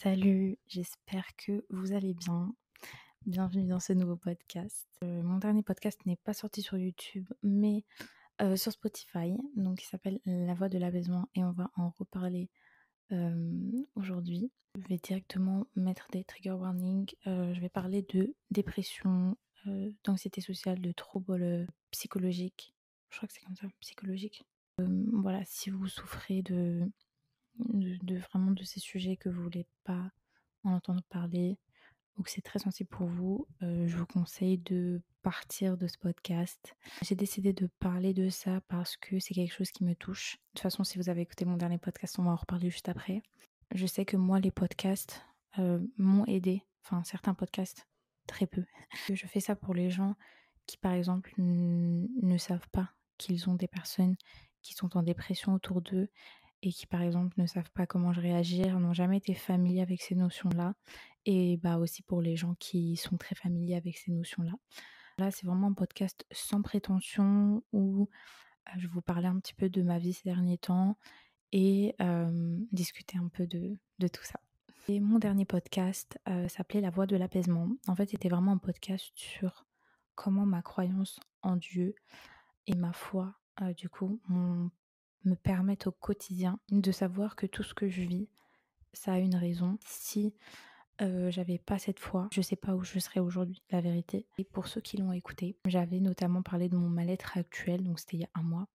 Salut, j'espère que vous allez bien. Bienvenue dans ce nouveau podcast. Euh, mon dernier podcast n'est pas sorti sur YouTube, mais euh, sur Spotify, donc il s'appelle La voix de l'apaisement et on va en reparler euh, aujourd'hui. Je vais directement mettre des trigger warnings. je vais parler de dépression, d'anxiété sociale, de troubles psychologiques. Je crois que c'est comme ça, psychologique. voilà, si vous souffrez de de, vraiment de ces sujets que vous voulez pas en entendre parler ou que c'est très sensible pour vous, euh, je vous conseille de partir de ce podcast. J'ai décidé de parler de ça parce que c'est quelque chose qui me touche. De toute façon, si vous avez écouté mon dernier podcast, on va en reparler juste après. Je sais que moi, les podcasts euh, m'ont aidé, enfin certains podcasts, très peu. Je fais ça pour les gens qui, par exemple, ne savent pas qu'ils ont des personnes qui sont en dépression autour d'eux et qui par exemple ne savent pas comment réagir, n'ont jamais été familiers avec ces notions-là, et bah aussi pour les gens qui sont très familiers avec ces notions-là. Là, c'est vraiment un podcast sans prétention où je vais vous parler un petit peu de ma vie ces derniers temps et discuter un peu de, de, tout ça. Et mon dernier podcast s'appelait La voix de l'apaisement. En fait, c'était vraiment un podcast sur comment ma croyance en Dieu et ma foi, du coup, m'ont me permettent au quotidien de savoir que tout ce que je vis, ça a une raison. Si euh, j'avais pas cette foi, je sais pas où je serais aujourd'hui, la vérité. Et pour ceux qui l'ont écouté, j'avais notamment parlé de mon mal-être actuel, donc c'était il y a un mois,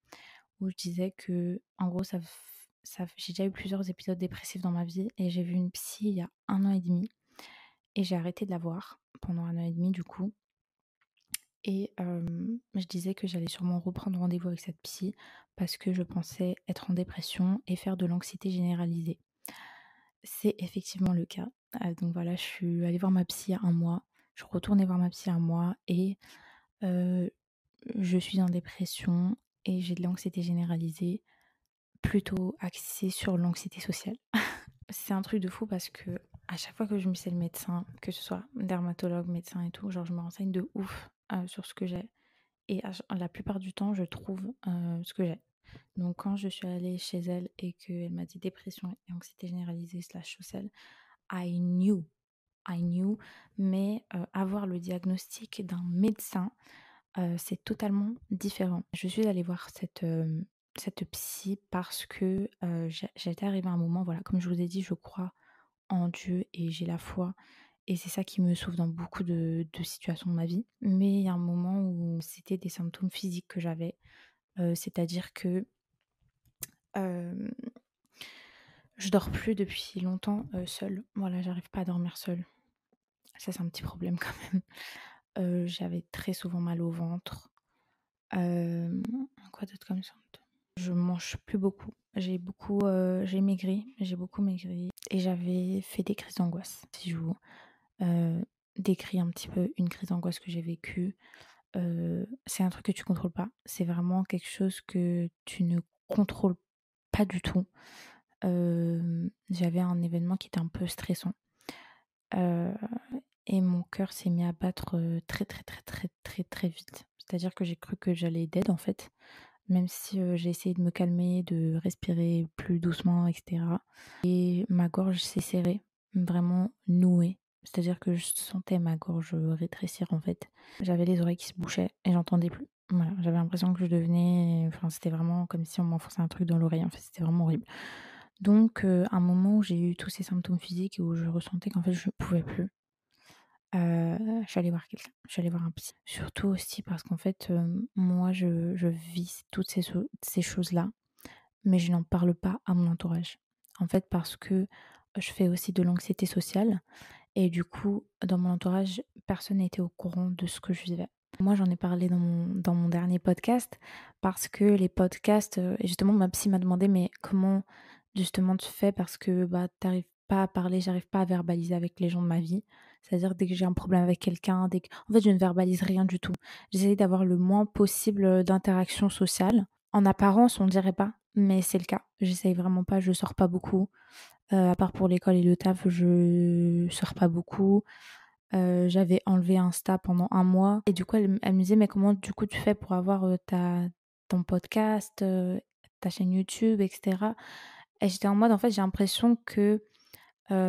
où je disais que, en gros, ça, j'ai déjà eu plusieurs épisodes dépressifs dans ma vie et j'ai vu une psy il y a un an et demi et j'ai arrêté de la voir pendant un an et demi du coup et je disais que j'allais sûrement reprendre rendez-vous avec cette psy parce que je pensais être en dépression et faire de l'anxiété généralisée. C'est effectivement le cas. Ah, donc voilà, je suis allée voir ma psy un mois. Je retournais voir ma psy un mois et je suis en dépression et j'ai de l'anxiété généralisée, plutôt axée sur l'anxiété sociale. c'est un truc de fou parce que à chaque fois que je me sais le médecin, que ce soit dermatologue, médecin et tout, genre je me renseigne de ouf euh, sur ce que j'ai. Et la plupart du temps, je trouve euh, ce que j'ai. Donc quand je suis allée chez elle et qu'elle m'a dit dépression et anxiété généralisée slash social, I knew, I knew, mais euh, avoir le diagnostic d'un médecin, c'est totalement différent. Je suis allée voir cette, cette psy parce que j'étais arrivée à un moment, voilà, comme je vous ai dit, je crois en Dieu et j'ai la foi et c'est ça qui me sauve dans beaucoup de, situations de ma vie. Mais il y a un moment où c'était des symptômes physiques que j'avais. Euh, c'est-à-dire que euh, je dors plus depuis longtemps euh, seule. Voilà, j'arrive pas à dormir seule. Ça, c'est un petit problème quand même. Euh, j'avais très souvent mal au ventre. quoi d'autre comme ça Je mange plus beaucoup. J'ai beaucoup, j'ai maigri. J'ai beaucoup maigri. Et j'avais fait des crises d'angoisse. Si je vous euh, décrit un petit peu une crise d'angoisse que j'ai vécue. Euh, c'est un truc que tu contrôles pas. C'est vraiment quelque chose que tu ne contrôles pas du tout. Euh, j'avais un événement qui était un peu stressant. et mon cœur s'est mis à battre très très très très très très vite. C'est-à-dire que j'ai cru que j'allais dead en fait. Même si j'ai essayé de me calmer, de respirer plus doucement, etc. Et ma gorge s'est serrée, vraiment nouée. C'est-à-dire que je sentais ma gorge rétrécir en fait. J'avais les oreilles qui se bouchaient et j'entendais plus. Voilà, j'avais l'impression que je devenais. Enfin, c'était vraiment comme si on m'enfonçait un truc dans l'oreille. En fait, c'était vraiment horrible. Donc, euh, à un moment où j'ai eu tous ces symptômes physiques et où je ressentais qu'en fait je ne pouvais plus, euh, j'allais voir quelqu'un, j'allais voir un psy. Surtout aussi parce qu'en fait, euh, moi, je, je, vis toutes ces choses-là, mais je n'en parle pas à mon entourage. En fait, parce que je fais aussi de l'anxiété sociale et du coup, dans mon entourage, personne n'était au courant de ce que je vivais. Moi, j'en ai parlé dans mon, dernier podcast parce que les podcasts, euh, justement, ma psy m'a demandé, mais comment justement tu fais parce que bah, t'arrives pas à parler, j'arrive pas à verbaliser avec les gens de ma vie. C'est-à-dire dès que j'ai un problème avec quelqu'un, dès que... en fait, je ne verbalise rien du tout. J'essaie d'avoir le moins possible d'interaction sociale. En apparence, on dirait pas, mais c'est le cas. J'essaye vraiment pas, je sors pas beaucoup. Euh, à part pour l'école et le taf, je sors pas beaucoup. Euh, j'avais enlevé Insta pendant un mois. Et du coup, elle, me disait, mais comment du coup tu fais pour avoir ta, ton podcast, ta chaîne YouTube, etc. Et j'étais en mode, en fait, j'ai l'impression que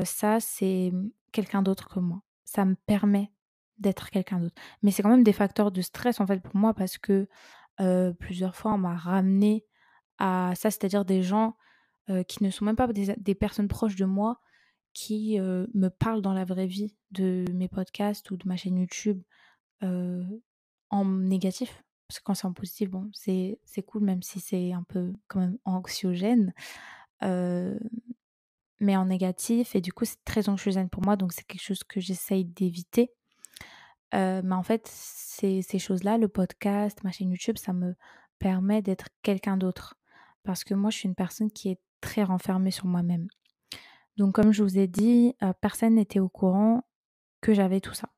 ça, c'est quelqu'un d'autre que moi. Ça me permet d'être quelqu'un d'autre. Mais c'est quand même des facteurs de stress en fait pour moi parce que plusieurs fois on m'a ramené à ça, c'est-à-dire des gens qui ne sont même pas des, personnes proches de moi qui me parlent dans la vraie vie de mes podcasts ou de ma chaîne YouTube en négatif. Parce que quand c'est en positif, bon, c'est cool, même si c'est un peu quand même anxiogène. mais en négatif, et du coup, c'est très anxiogène pour moi, donc c'est quelque chose que j'essaye d'éviter. mais en fait, ces choses-là, le podcast, ma chaîne YouTube, ça me permet d'être quelqu'un d'autre. Parce que moi, je suis une personne qui est très renfermée sur moi-même. Donc, comme je vous ai dit, personne n'était au courant que j'avais tout ça.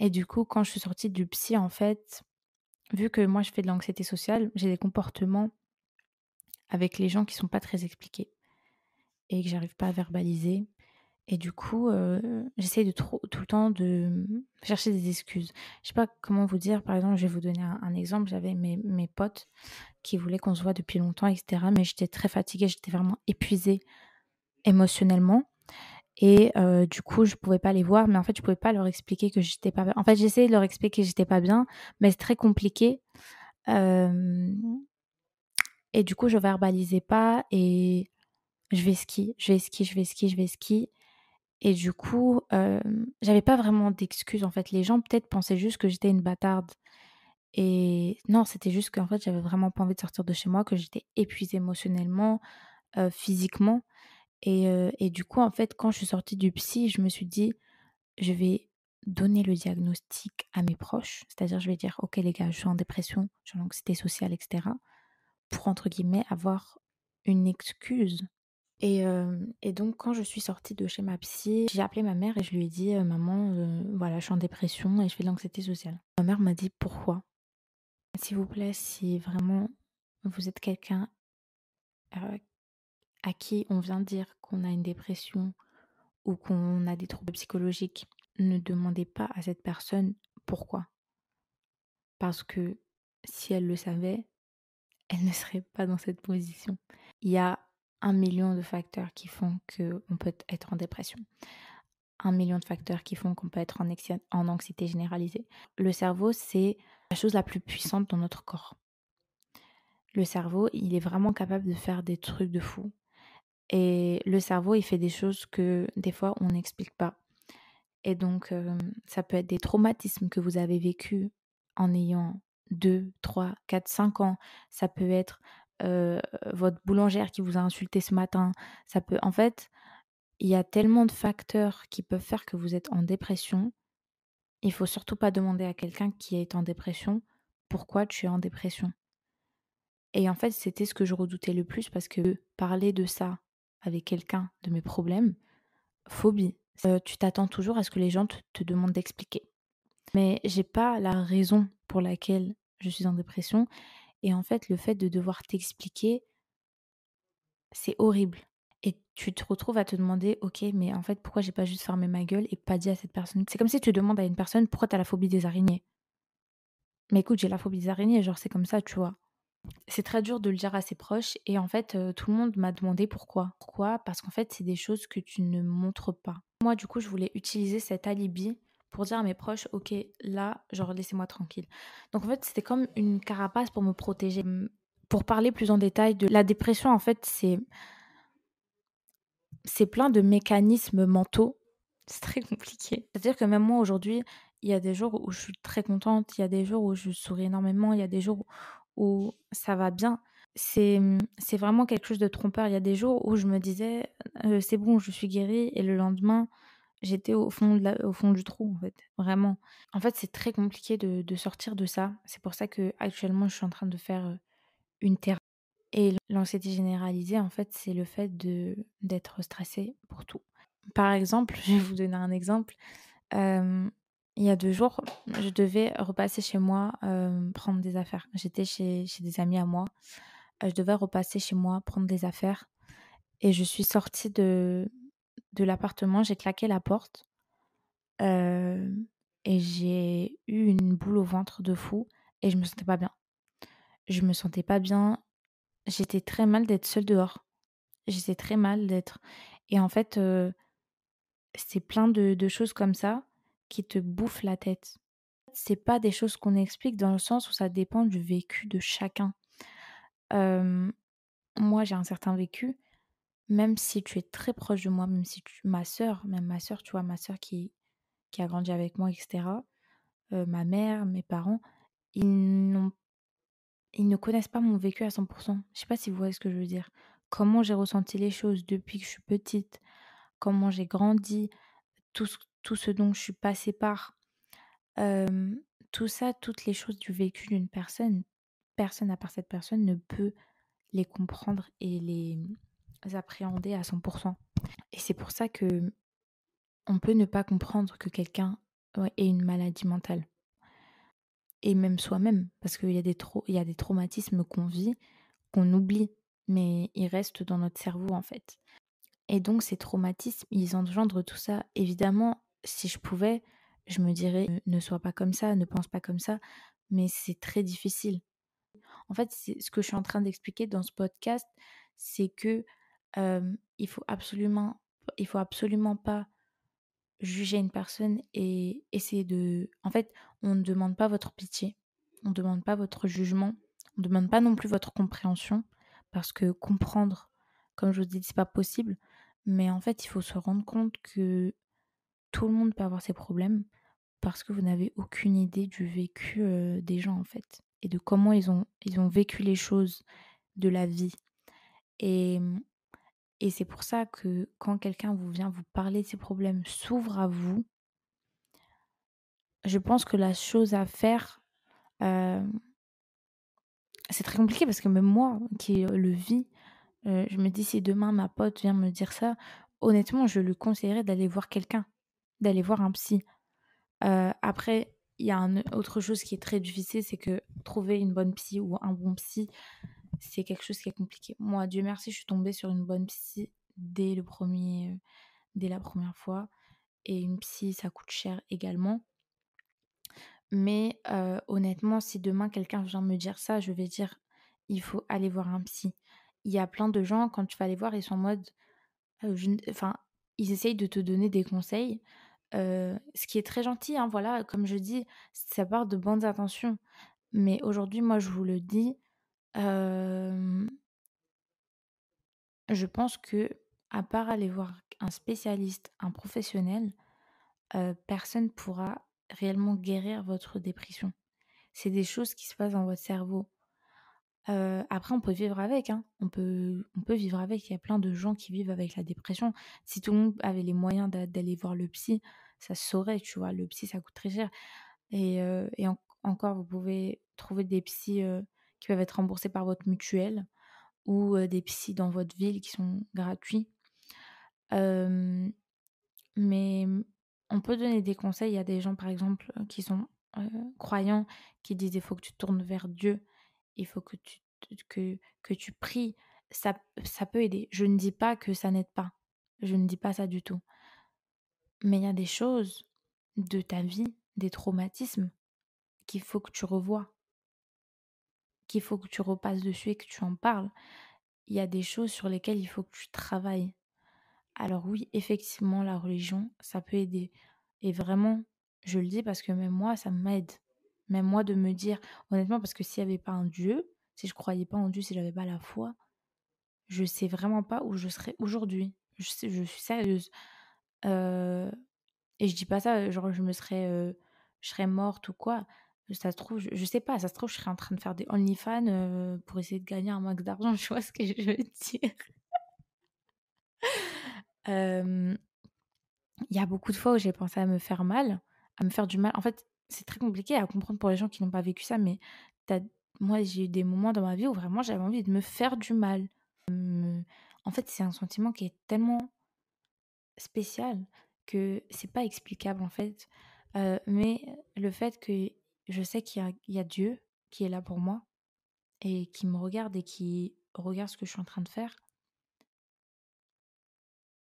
Et du coup, quand je suis sortie du psy, en fait, vu que moi je fais de l'anxiété sociale, j'ai des comportements avec les gens qui sont pas très expliqués et que j'arrive pas à verbaliser. Et du coup, euh, trop, tout le temps de chercher des excuses. Je sais pas comment vous dire. Par exemple, je vais vous donner un, exemple. J'avais mes, mes potes qui voulaient qu'on se voit depuis longtemps, etc. Mais j'étais très fatiguée, j'étais vraiment épuisée émotionnellement. Et euh, du coup, je pouvais pas les voir, mais en fait, je pouvais pas leur expliquer que j'étais pas bien. En fait, j'essayais de leur expliquer que j'étais pas bien, mais c'est très compliqué. Et du coup, je verbalisais pas et je vais ski, je vais ski, je vais ski, je vais ski. Et du coup, euh, j'avais pas vraiment d'excuses en fait. Les gens peut-être pensaient juste que j'étais une bâtarde. Et non, c'était juste qu'en fait, j'avais vraiment pas envie de sortir de chez moi, que j'étais épuisée émotionnellement, physiquement. Et, du coup, en fait, quand je suis sortie du psy, je me suis dit, je vais donner le diagnostic à mes proches. C'est-à-dire, je vais dire, OK, les gars, je suis en dépression, je suis en anxiété sociale, etc. Pour, entre guillemets, avoir une excuse. Et, donc, quand je suis sortie de chez ma psy, j'ai appelé ma mère et je lui ai dit, maman, voilà, je suis en dépression et je fais de l'anxiété sociale. Ma mère m'a dit, pourquoi? S'il vous plaît, si vraiment vous êtes quelqu'un à qui on vient dire qu'on a une dépression ou qu'on a des troubles psychologiques, ne demandez pas à cette personne pourquoi. Parce que si elle le savait, elle ne serait pas dans cette position. Il y a un million de facteurs qui font qu'on peut être en dépression. Un million de facteurs qui font qu'on peut être en, anxiété généralisée. Le cerveau, c'est la chose la plus puissante dans notre corps. Le cerveau, il est vraiment capable de faire des trucs de fou. Et le cerveau, il fait des choses que des fois, on n'explique pas. Et donc, ça peut être des traumatismes que vous avez vécus en ayant 2, 3, 4, 5 ans. Ça peut être votre boulangère qui vous a insulté ce matin. Ça peut, en fait, il y a tellement de facteurs qui peuvent faire que vous êtes en dépression. Il faut surtout pas demander à quelqu'un qui est en dépression pourquoi tu es en dépression. Et en fait, c'était ce que je redoutais le plus parce que parler de ça avec quelqu'un de mes problèmes, phobie. Euh, tu t'attends toujours à ce que les gens te, demandent d'expliquer. Mais j'ai pas la raison pour laquelle je suis en dépression. Et en fait, le fait de devoir t'expliquer, c'est horrible. Et tu te retrouves à te demander, ok, mais en fait, pourquoi j'ai pas juste fermé ma gueule et pas dit à cette personne? C'est comme si tu demandes à une personne pourquoi tu as la phobie des araignées? Mais écoute, j'ai la phobie des araignées, genre c'est comme ça, tu vois. C'est très dur de le dire à ses proches et en fait, tout le monde m'a demandé pourquoi. Pourquoi? Parce qu'en fait, c'est des choses que tu ne montres pas. Moi, du coup, je voulais utiliser cet alibi pour dire à mes proches, ok, là, genre, laissez-moi tranquille. Donc, en fait, c'était comme une carapace pour me protéger. Mmh, pour parler plus en détail de la dépression, en fait, c'est c'est plein de mécanismes mentaux. C'est très compliqué. C'est-à-dire que même moi, aujourd'hui, il y a des jours où je suis très contente, il y a des jours où je souris énormément, il y a des jours où ça va bien. C'est, c'est vraiment quelque chose de trompeur. Il y a des jours où je me disais, c'est bon, je suis guérie, et le lendemain, j'étais au fond, du trou, en fait, vraiment. En fait, c'est très compliqué de, sortir de ça. C'est pour ça que actuellement, je suis en train de faire une thérapie. Et l'anxiété généralisée, en fait, c'est le fait d'être stressé pour tout. Par exemple, je vais vous donner un exemple il y a deux jours, je devais repasser chez moi prendre des affaires. J'étais chez, chez, des amis à moi. je devais repasser chez moi prendre des affaires. Et je suis sortie de, de l'appartement, j'ai claqué la porte. et j'ai eu une boule au ventre de fou. Et je me sentais pas bien. Je me sentais pas bien. J'étais très mal d'être seule dehors. J'étais très mal d'être. Et en fait, c'est plein de, choses comme ça qui te bouffent la tête. C'est pas des choses qu'on explique dans le sens où ça dépend du vécu de chacun. moi, j'ai un certain vécu, même si tu es très proche de moi, même si tu, ma sœur, même ma sœur, tu vois, ma sœur qui, qui a grandi avec moi, etc., ma mère, mes parents, ils ils ne connaissent pas mon vécu à 100%. Je sais pas si vous voyez ce que je veux dire. Comment j'ai ressenti les choses depuis que je suis petite, comment j'ai grandi, tout ce, tout ce dont je suis passée par. tout ça, toutes les choses du vécu d'une personne, personne à part cette personne ne peut les comprendre et les appréhender à 100%. Et c'est pour ça que on peut ne pas comprendre que quelqu'un ait une maladie mentale et même soi-même, parce qu'il y, y a des traumatismes qu'on vit, qu'on oublie, mais ils restent dans notre cerveau en fait. Et donc ces traumatismes, ils engendrent tout ça. Évidemment, si je pouvais, je me dirais ne sois pas comme ça, ne pense pas comme ça, mais c'est très difficile. En fait, ce que je suis en train d'expliquer dans ce podcast, c'est que il faut absolument, il faut absolument pas juger une personne et essayer de. En fait, on ne demande pas votre pitié, on ne demande pas votre jugement, on ne demande pas non plus votre compréhension, parce que comprendre, comme je vous dis, c'est pas possible. Mais en fait, il faut se rendre compte que tout le monde peut avoir ses problèmes parce que vous n'avez aucune idée du vécu des gens en fait et de comment ils ont, ils ont vécu les choses de la vie. Et et c'est pour ça que quand quelqu'un vous vient vous parler de ses problèmes, s'ouvre à vous, je pense que la chose à faire, c'est très compliqué parce que même moi qui le vis, je me dis si demain ma pote vient me dire ça, honnêtement, je lui conseillerais d'aller voir quelqu'un, d'aller voir un psy. Après, il y a une autre chose qui est très difficile, c'est que trouver une bonne psy ou un bon psy, c'est quelque chose qui est compliqué. Moi, Dieu merci, je suis tombée sur une bonne psy dès le premier, euh, dès la première fois. Et une psy, ça coûte cher également. Mais euh, honnêtement, si demain quelqu'un vient me dire ça, je vais dire il faut aller voir un psy. Il y a plein de gens, quand tu vas les voir, ils sont en mode. Euh, enfin, ils essayent de te donner des conseils. ce qui est très gentil, hein, voilà, comme je dis, ça part de bonnes intentions. Mais aujourd'hui, moi, je vous le dis, je pense que, à part aller voir un spécialiste, un professionnel, personne pourra réellement guérir votre dépression. C'est des choses qui se passent dans votre cerveau. après, on peut vivre avec. Hein. On, peut, on peut vivre avec. Il y a plein de gens qui vivent avec la dépression. Si tout le monde avait les moyens d'aller voir le psy, ça se saurait, tu vois. Le psy, ça coûte très cher. Et, et encore, vous pouvez trouver des psys qui peuvent être remboursés par votre mutuelle ou des psys dans votre ville qui sont gratuits. mais on peut donner des conseils. A des gens, par exemple, qui sont croyants, qui disent il faut que tu tournes vers Dieu, il faut que tu, que, que tu pries. Ça, ça peut aider. Je ne dis pas que ça n'aide pas. Je ne dis pas ça du tout. Mais il y a des choses de ta vie, des traumatismes, qu'il faut que tu revoies qu'il faut que tu repasses dessus et que tu en parles. Il y a des choses sur lesquelles il faut que tu travailles. Alors oui, effectivement, la religion, ça peut aider. Et vraiment, je le dis parce que même moi, ça m'aide. Même moi de me dire, honnêtement, parce que s'il n'y avait pas un Dieu, si je croyais pas en Dieu, si j'avais pas la foi, je sais vraiment pas où je serais aujourd'hui. Je, suis sérieuse. Euh, et je dis pas ça, genre je me serais, euh, je serais morte ou quoi. Ça se trouve, je, sais pas, ça se trouve, je serais en train de faire des OnlyFans euh, pour essayer de gagner un max d'argent, je vois ce que je veux dire? Il y a beaucoup de fois où j'ai pensé à me faire mal, à me faire du mal. En fait, c'est très compliqué à comprendre pour les gens qui n'ont pas vécu ça, mais moi, j'ai eu des moments dans ma vie où vraiment j'avais envie de me faire du mal. en fait, c'est un sentiment qui est tellement spécial que c'est pas explicable en fait. Mais le fait que je sais qu'il y, a Dieu qui est là pour moi et qui me regarde et qui regarde ce que je suis en train de faire,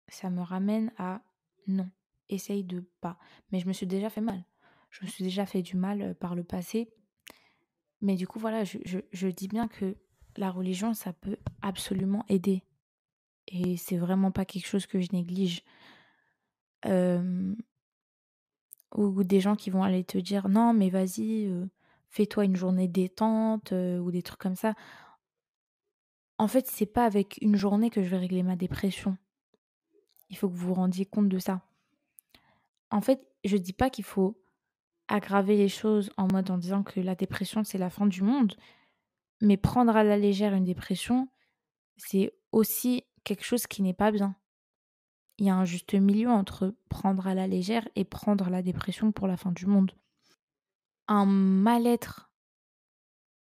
ça me ramène à non, essaye de pas. Mais je me suis déjà fait mal. Je me suis déjà fait du mal euh, par le passé. Mais du coup, voilà, je, je dis bien que la religion, ça peut absolument aider. Et c'est vraiment pas quelque chose que je néglige. Ou des gens qui vont aller te dire non mais vas-y fais-toi une journée détente ou des trucs comme ça. En fait, c'est pas avec une journée que je vais régler ma dépression. Il faut que vous vous rendiez compte de ça. En fait, je dis pas qu'il faut aggraver les choses en mode en disant que la dépression c'est la fin du monde, mais prendre à la légère une dépression, c'est aussi quelque chose qui n'est pas bien. Il y a un juste milieu entre prendre à la légère et prendre la dépression pour la fin du monde. Un mal-être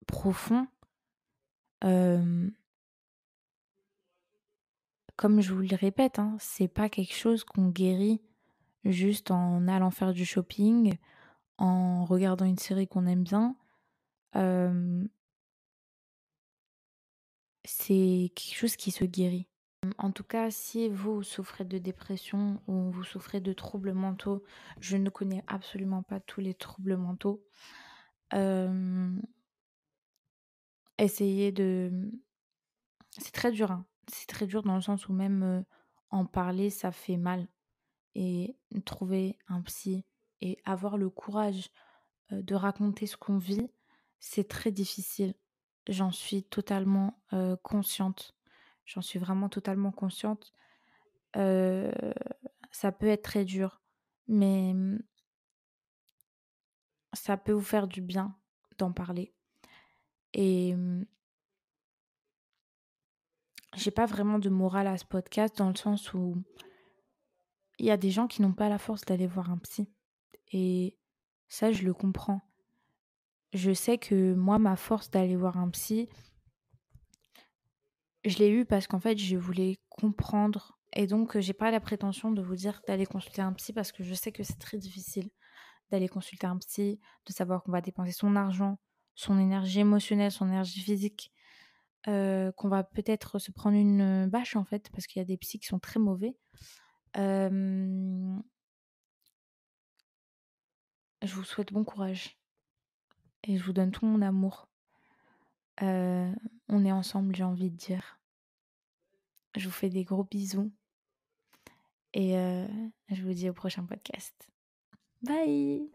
profond, euh, comme je vous le répète, hein, c'est pas quelque chose qu'on guérit juste en allant faire du shopping, en regardant une série qu'on aime bien. Euh, c'est quelque chose qui se guérit. En tout cas, si vous souffrez de dépression ou vous souffrez de troubles mentaux, je ne connais absolument pas tous les troubles mentaux. Euh, essayez de... C'est très dur, hein. c'est très dur dans le sens où même euh, en parler, ça fait mal. Et trouver un psy et avoir le courage euh, de raconter ce qu'on vit, c'est très difficile. J'en suis totalement consciente. J'en suis vraiment totalement consciente. ça peut être très dur, mais mmh, ça peut vous faire du bien d'en parler. Et mmh, j'ai pas vraiment de morale à ce podcast dans le sens où il y a des gens qui n'ont pas la force d'aller voir un psy. Et ça, je le comprends. Je sais que moi, ma force d'aller voir un psy, je l'ai eu parce qu'en fait, je voulais comprendre. Et donc, j'ai pas la prétention de vous dire d'aller consulter un psy parce que je sais que c'est très difficile d'aller consulter un psy, de savoir qu'on va dépenser son argent, son énergie émotionnelle, son énergie physique, euh, qu'on va peut-être se prendre une bâche en fait, parce qu'il y a des psys qui sont très mauvais. Euh, je vous souhaite bon courage et je vous donne tout mon amour. Euh, on est ensemble, j'ai envie de dire. Je vous fais des gros bisous. Et euh, je vous dis au prochain podcast. Bye